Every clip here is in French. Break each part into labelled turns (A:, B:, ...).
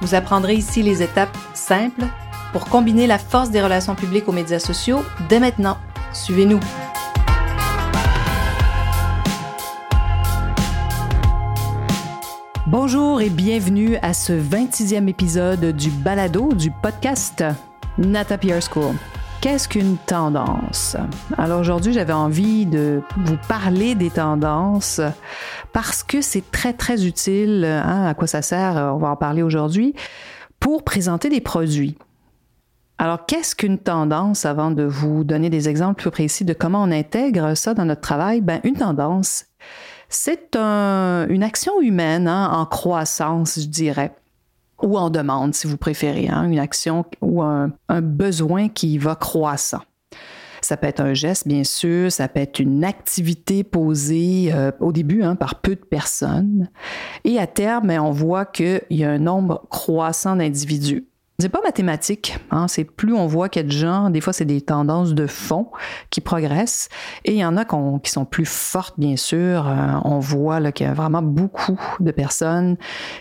A: Vous apprendrez ici les étapes simples pour combiner la force des relations publiques aux médias sociaux dès maintenant. Suivez-nous. Bonjour et bienvenue à ce 26e épisode du balado du podcast Nata PR School. Qu'est-ce qu'une tendance? Alors aujourd'hui, j'avais envie de vous parler des tendances parce que c'est très très utile. Hein, à quoi ça sert? On va en parler aujourd'hui pour présenter des produits. Alors, qu'est-ce qu'une tendance avant de vous donner des exemples plus précis de comment on intègre ça dans notre travail? Ben, une tendance, c'est une action humaine hein, en croissance, je dirais, ou en demande, si vous préférez, hein, une action ou un, besoin qui va croissant. Ça peut être un geste, bien sûr, ça peut être une activité posée euh, au début hein, par peu de personnes. Et à terme, on voit qu'il y a un nombre croissant d'individus c'est pas mathématique, hein, c'est plus on voit qu'il y a de gens, des fois c'est des tendances de fond qui progressent, et il y en a qui sont plus fortes bien sûr. Euh, on voit qu'il y a vraiment beaucoup de personnes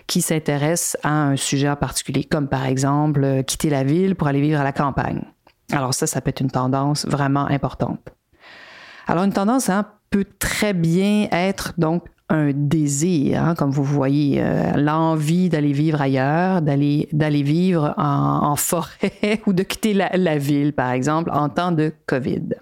A: qui s'intéressent à un sujet en particulier, comme par exemple euh, quitter la ville pour aller vivre à la campagne. Alors ça, ça peut être une tendance vraiment importante. Alors une tendance hein, peut très bien être donc un désir, hein, comme vous voyez, euh, l'envie d'aller vivre ailleurs, d'aller d'aller vivre en, forêt ou de quitter la, ville, par exemple, en temps de COVID.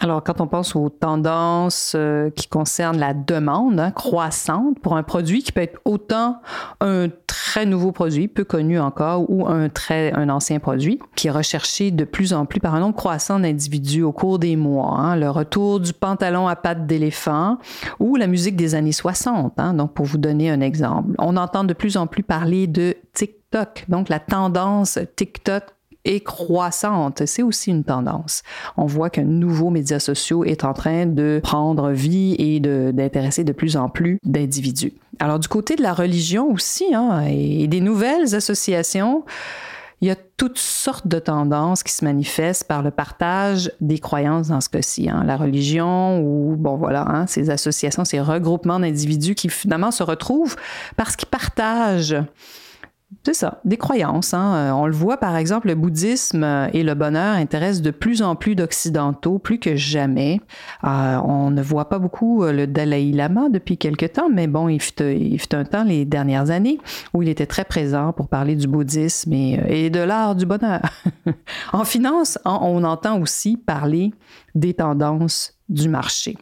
A: Alors, quand on pense aux tendances euh, qui concernent la demande hein, croissante pour un produit qui peut être autant un très nouveau produit, peu connu encore, ou un très un ancien produit, qui est recherché de plus en plus par un nombre croissant d'individus au cours des mois. Hein, le retour du pantalon à pattes d'éléphant ou la musique des années 60. Hein, donc, pour vous donner un exemple, on entend de plus en plus parler de TikTok. Donc, la tendance TikTok et croissante. C'est aussi une tendance. On voit qu'un nouveau média social est en train de prendre vie et d'intéresser de, plus en plus d'individus. Alors du côté de la religion aussi, hein, et des nouvelles associations, il y a toutes sortes de tendances qui se manifestent par le partage des croyances dans ce cas-ci. Hein. La religion ou, bon voilà, hein, ces associations, ces regroupements d'individus qui finalement se retrouvent parce qu'ils partagent c'est ça, des croyances. Hein. Euh, on le voit, par exemple, le bouddhisme et le bonheur intéressent de plus en plus d'Occidentaux, plus que jamais. Euh, on ne voit pas beaucoup euh, le Dalai Lama depuis quelque temps, mais bon, il fut, il fut, un temps, les dernières années, où il était très présent pour parler du bouddhisme et, et de l'art du bonheur. en finance, on entend aussi parler des tendances du marché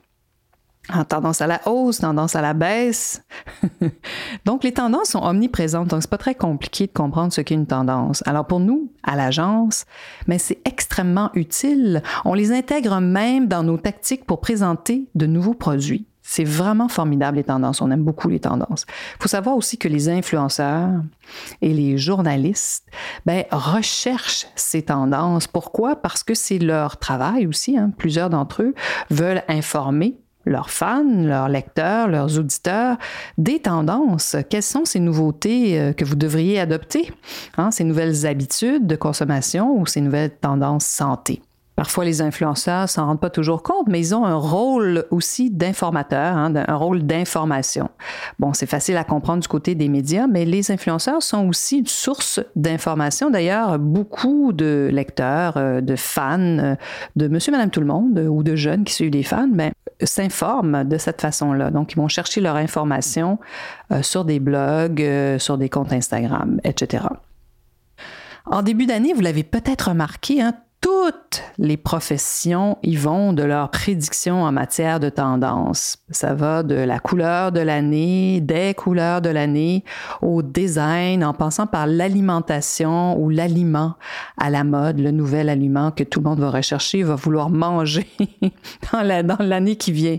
A: en tendance à la hausse, tendance à la baisse. donc, les tendances sont omniprésentes, donc c'est pas très compliqué de comprendre ce qu'est une tendance. Alors, pour nous, à l'agence, mais c'est extrêmement utile. On les intègre même dans nos tactiques pour présenter de nouveaux produits. C'est vraiment formidable les tendances. On aime beaucoup les tendances. Il faut savoir aussi que les influenceurs et les journalistes ben, recherchent ces tendances. Pourquoi? Parce que c'est leur travail aussi. Hein. Plusieurs d'entre eux veulent informer leurs fans, leurs lecteurs, leurs auditeurs, des tendances. Quelles sont ces nouveautés euh, que vous devriez adopter, hein, ces nouvelles habitudes de consommation ou ces nouvelles tendances santé? Parfois, les influenceurs s'en rendent pas toujours compte, mais ils ont un rôle aussi d'informateur, hein, un rôle d'information. Bon, c'est facile à comprendre du côté des médias, mais les influenceurs sont aussi une source d'information. D'ailleurs, beaucoup de lecteurs, euh, de fans, euh, de Monsieur, Madame, tout le monde ou de jeunes qui suivent des fans, ben, s'informent de cette façon-là. Donc, ils vont chercher leur information euh, sur des blogs, sur des comptes Instagram, etc. En début d'année, vous l'avez peut-être remarqué, hein, toutes les professions y vont de leurs prédictions en matière de tendance. Ça va de la couleur de l'année, des couleurs de l'année, au design, en passant par l'alimentation ou l'aliment à la mode, le nouvel aliment que tout le monde va rechercher, va vouloir manger dans l'année qui vient.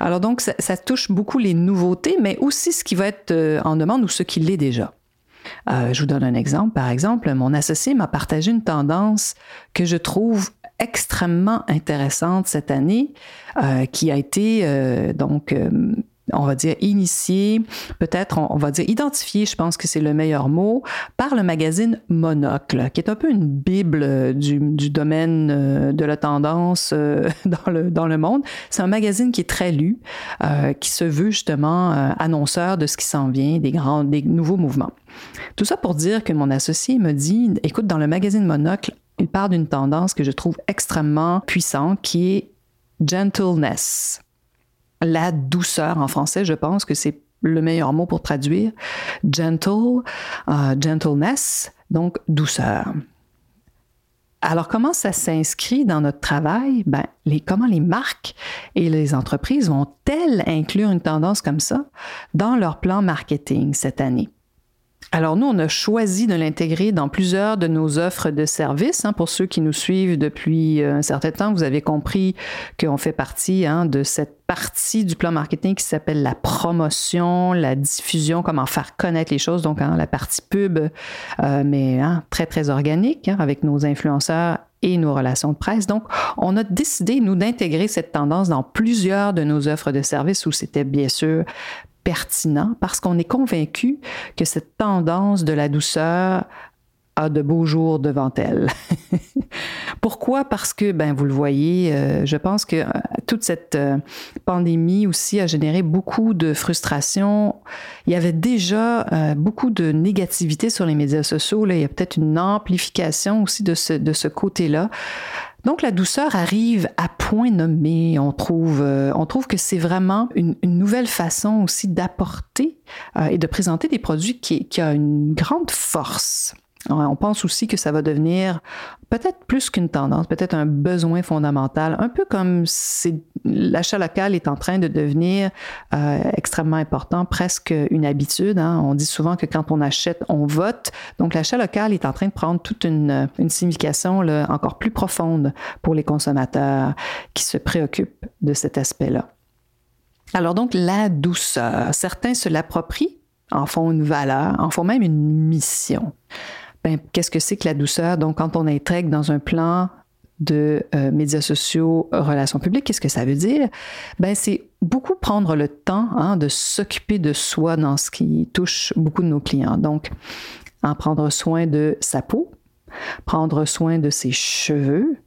A: Alors donc, ça, ça touche beaucoup les nouveautés, mais aussi ce qui va être euh, en demande ou ce qui l'est déjà. Euh, je vous donne un exemple. Par exemple, mon associé m'a partagé une tendance que je trouve extrêmement intéressante cette année, euh, qui a été euh, donc on va dire initié, peut-être on, va dire identifié, je pense que c'est le meilleur mot, par le magazine Monocle, qui est un peu une bible du, domaine euh, de la tendance euh, dans, le, monde. C'est un magazine qui est très lu, euh, qui se veut justement annonceur de ce qui s'en vient, des grands, des nouveaux mouvements. Tout ça pour dire que mon associé me dit, écoute, dans le magazine Monocle, il parle d'une tendance que je trouve extrêmement puissante, qui est gentleness la douceur en français, je pense que c'est le meilleur mot pour traduire. Gentle, euh, gentleness, donc douceur. Alors, comment ça s'inscrit dans notre travail? Ben, les, comment les marques et les entreprises vont-elles inclure une tendance comme ça dans leur plan marketing cette année? Alors nous, on a choisi de l'intégrer dans plusieurs de nos offres de services. Hein. Pour ceux qui nous suivent depuis euh, un certain temps, vous avez compris qu'on fait partie hein, de cette partie du plan marketing qui s'appelle la promotion, la diffusion, comment faire connaître les choses, donc hein, la partie pub, euh, mais très, très organique avec nos influenceurs et nos relations de presse. Donc, on a décidé, nous, d'intégrer cette tendance dans plusieurs de nos offres de services où c'était bien sûr pertinent parce qu'on est convaincu que cette tendance de la douceur a de beaux jours devant elle. Pourquoi? Parce que, ben, vous le voyez, euh, je pense que euh, toute cette euh, pandémie aussi a généré beaucoup de frustration. Il y avait déjà beaucoup de négativité sur les médias sociaux. Là. Il y a peut-être une amplification aussi de ce, de ce côté-là. Donc la douceur arrive à point nommé. On trouve, euh, on trouve que c'est vraiment une, nouvelle façon aussi d'apporter euh, et de présenter des produits qui, qui a une grande force. On pense aussi que ça va devenir peut-être plus qu'une tendance, peut-être un besoin fondamental, un peu comme l'achat local est en train de devenir euh, extrêmement important, presque une habitude. Hein. On dit souvent que quand on achète, on vote. Donc l'achat local est en train de prendre toute une, signification encore plus profonde pour les consommateurs qui se préoccupent de cet aspect-là. Alors donc la douceur, certains se l'approprient, en font une valeur, en font même une mission ben, qu'est-ce que c'est que la douceur? Donc, quand on intègre dans un plan de euh, médias sociaux, relations publiques, qu'est-ce que ça veut dire? Ben, c'est beaucoup prendre le temps hein, de s'occuper de soi dans ce qui touche beaucoup de nos clients. Donc, en prendre soin de sa peau, prendre soin de ses cheveux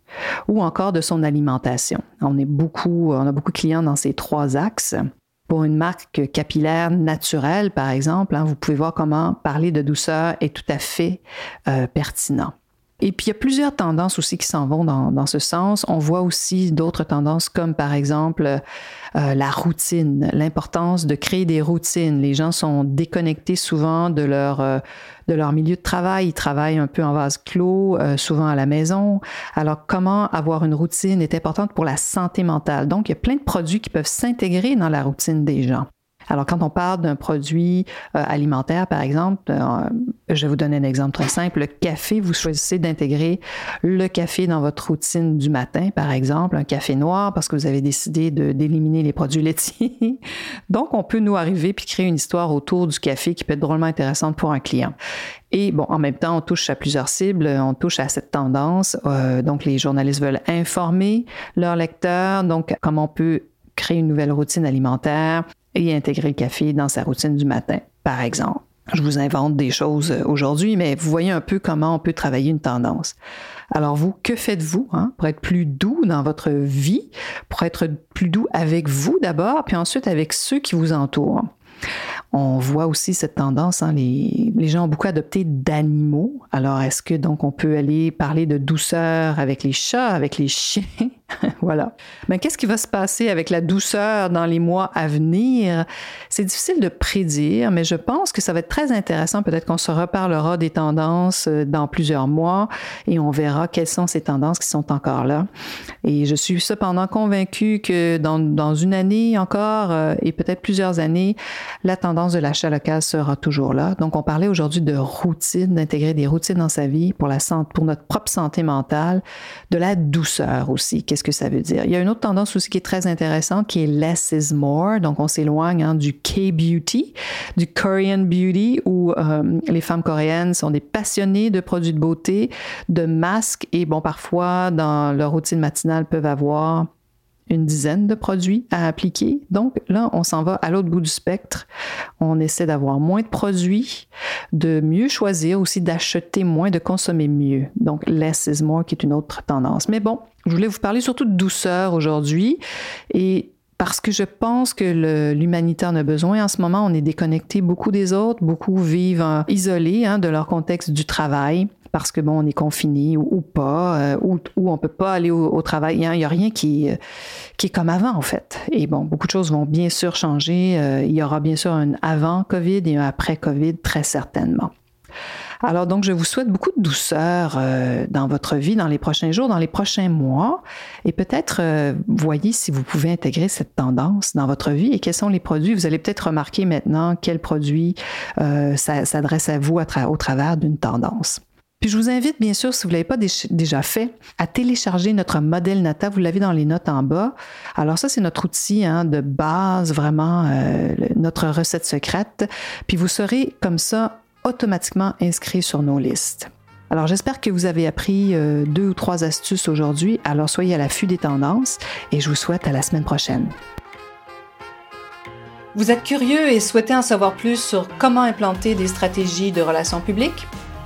A: ou encore de son alimentation. On est beaucoup, on a beaucoup de clients dans ces trois axes. Pour une marque capillaire naturelle, par exemple, hein, vous pouvez voir comment parler de douceur est tout à fait euh, pertinent. Et puis, il y a plusieurs tendances aussi qui s'en vont dans, dans, ce sens. On voit aussi d'autres tendances comme, par exemple, euh, la routine, l'importance de créer des routines. Les gens sont déconnectés souvent de leur, euh, de leur milieu de travail. Ils travaillent un peu en vase clos, euh, souvent à la maison. Alors, comment avoir une routine est importante pour la santé mentale? Donc, il y a plein de produits qui peuvent s'intégrer dans la routine des gens. Alors, quand on parle d'un produit euh, alimentaire, par exemple, euh, je vais vous donner un exemple très simple. Le café, vous choisissez d'intégrer le café dans votre routine du matin, par exemple, un café noir parce que vous avez décidé d'éliminer les produits laitiers. Donc, on peut nous arriver puis créer une histoire autour du café qui peut être drôlement intéressante pour un client. Et bon, en même temps, on touche à plusieurs cibles, on touche à cette tendance. Euh, donc, les journalistes veulent informer leurs lecteurs. Donc, comment on peut créer une nouvelle routine alimentaire, et intégrer le café dans sa routine du matin, par exemple. Je vous invente des choses euh, aujourd'hui, mais vous voyez un peu comment on peut travailler une tendance. Alors vous, que faites-vous hein, pour être plus doux dans votre vie, pour être plus doux avec vous d'abord, puis ensuite avec ceux qui vous entourent? On voit aussi cette tendance, hein, les, les, gens ont beaucoup adopté d'animaux. Alors, est-ce que donc on peut aller parler de douceur avec les chats, avec les chiens? Voilà. Mais qu'est-ce qui va se passer avec la douceur dans les mois à venir? C'est difficile de prédire, mais je pense que ça va être très intéressant. Peut-être qu'on se reparlera des tendances euh, dans plusieurs mois et on verra quelles sont ces tendances qui sont encore là. Et je suis cependant convaincue que dans, une année encore euh, et peut-être plusieurs années, la tendance de l'achat local sera toujours là. Donc, on parlait aujourd'hui de routine, d'intégrer des routines dans sa vie pour, la pour notre propre santé mentale, de la douceur aussi qu'est-ce que ça Il y a une autre tendance aussi qui est très intéressante qui est less is more. Donc, on s'éloigne hein, du K-beauty, du Korean beauty, où euh, les femmes coréennes sont des passionnées de produits de beauté, de masques et, bon, parfois, dans leur routine matinale, peuvent avoir une dizaine de produits à appliquer. Donc là, on s'en va à l'autre bout du spectre. On essaie d'avoir moins de produits, de mieux choisir, aussi d'acheter moins, de consommer mieux. Donc less is more qui est une autre tendance. Mais bon, je voulais vous parler surtout de douceur aujourd'hui et parce que je pense que l'humanité en a besoin. En ce moment, on est déconnecté beaucoup des autres, beaucoup vivent isolés hein, de leur contexte du travail parce que bon, on est confiné ou, pas, euh, ou, ou on peut pas aller au, travail. Il n'y a, rien qui, euh, qui est comme avant, en fait. Et bon, beaucoup de choses vont bien sûr changer. Euh, il y aura bien sûr un avant COVID et un après COVID, très certainement. Alors donc, je vous souhaite beaucoup de douceur dans votre vie, dans les prochains jours, dans les prochains mois, et peut-être voyez si vous pouvez intégrer cette tendance dans votre vie et quels sont les produits. Vous allez peut-être remarquer maintenant quels produits s'adressent à vous au travers d'une tendance. Puis je vous invite, bien sûr, si vous ne l'avez pas déjà fait, à télécharger notre modèle Nata. Vous l'avez dans les notes en bas. Alors ça, c'est notre outil hein, de base, vraiment, euh, notre recette secrète. Puis vous serez comme ça automatiquement inscrit sur nos listes. Alors j'espère que vous avez appris euh, deux ou trois astuces aujourd'hui. Alors soyez à l'affût des tendances et je vous souhaite à la semaine prochaine. Vous êtes curieux et souhaitez en savoir plus sur comment implanter des stratégies de relations publiques?